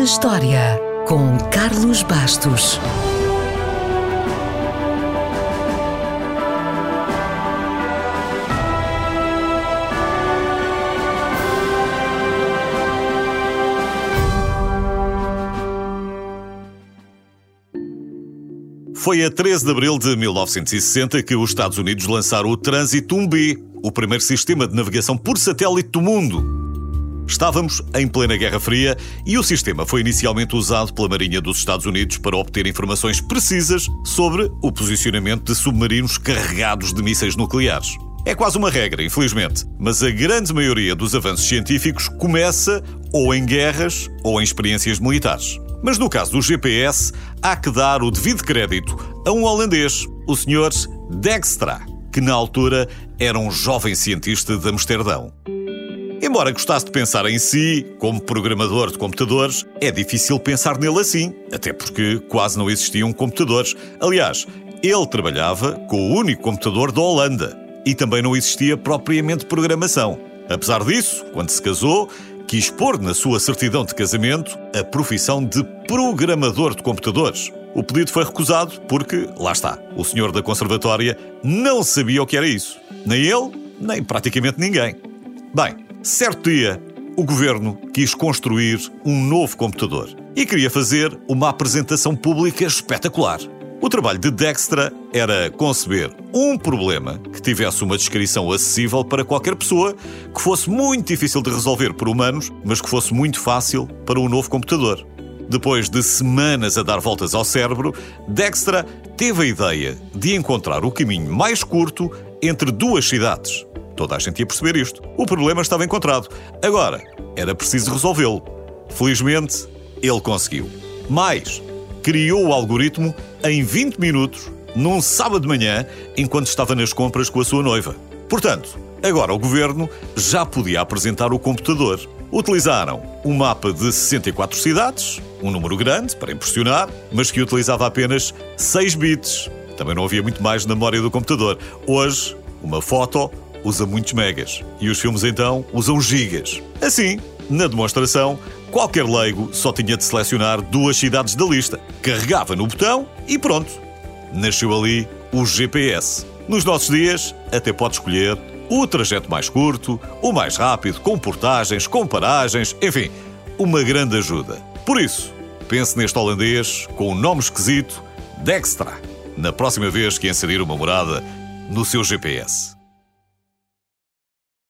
na História, com Carlos Bastos. Foi a 13 de abril de 1960 que os Estados Unidos lançaram o Transitum B, o primeiro sistema de navegação por satélite do mundo. Estávamos em plena Guerra Fria e o sistema foi inicialmente usado pela Marinha dos Estados Unidos para obter informações precisas sobre o posicionamento de submarinos carregados de mísseis nucleares. É quase uma regra, infelizmente, mas a grande maioria dos avanços científicos começa ou em guerras ou em experiências militares. Mas no caso do GPS, há que dar o devido crédito a um holandês, o Sr. Dijkstra, que na altura era um jovem cientista de Amsterdão. Embora gostasse de pensar em si, como programador de computadores, é difícil pensar nele assim, até porque quase não existiam computadores. Aliás, ele trabalhava com o único computador da Holanda e também não existia propriamente programação. Apesar disso, quando se casou, quis pôr na sua certidão de casamento a profissão de programador de computadores. O pedido foi recusado porque, lá está, o senhor da conservatória não sabia o que era isso. Nem ele, nem praticamente ninguém. Bem, Certo dia, o governo quis construir um novo computador e queria fazer uma apresentação pública espetacular. O trabalho de Dextra era conceber um problema que tivesse uma descrição acessível para qualquer pessoa, que fosse muito difícil de resolver por humanos, mas que fosse muito fácil para um novo computador. Depois de semanas a dar voltas ao cérebro, Dextra teve a ideia de encontrar o caminho mais curto entre duas cidades, Toda a gente ia perceber isto. O problema estava encontrado. Agora, era preciso resolvê-lo. Felizmente, ele conseguiu. Mais, criou o algoritmo em 20 minutos, num sábado de manhã, enquanto estava nas compras com a sua noiva. Portanto, agora o governo já podia apresentar o computador. Utilizaram um mapa de 64 cidades, um número grande para impressionar, mas que utilizava apenas 6 bits. Também não havia muito mais na memória do computador. Hoje, uma foto usa muitos megas e os filmes então usam gigas. Assim, na demonstração, qualquer leigo só tinha de selecionar duas cidades da lista, carregava no botão e pronto. Nasceu ali o GPS. Nos nossos dias, até pode escolher o trajeto mais curto, o mais rápido, com portagens, com paragens, enfim, uma grande ajuda. Por isso, pense neste holandês com o um nome esquisito Dextra, na próxima vez que inserir uma morada no seu GPS.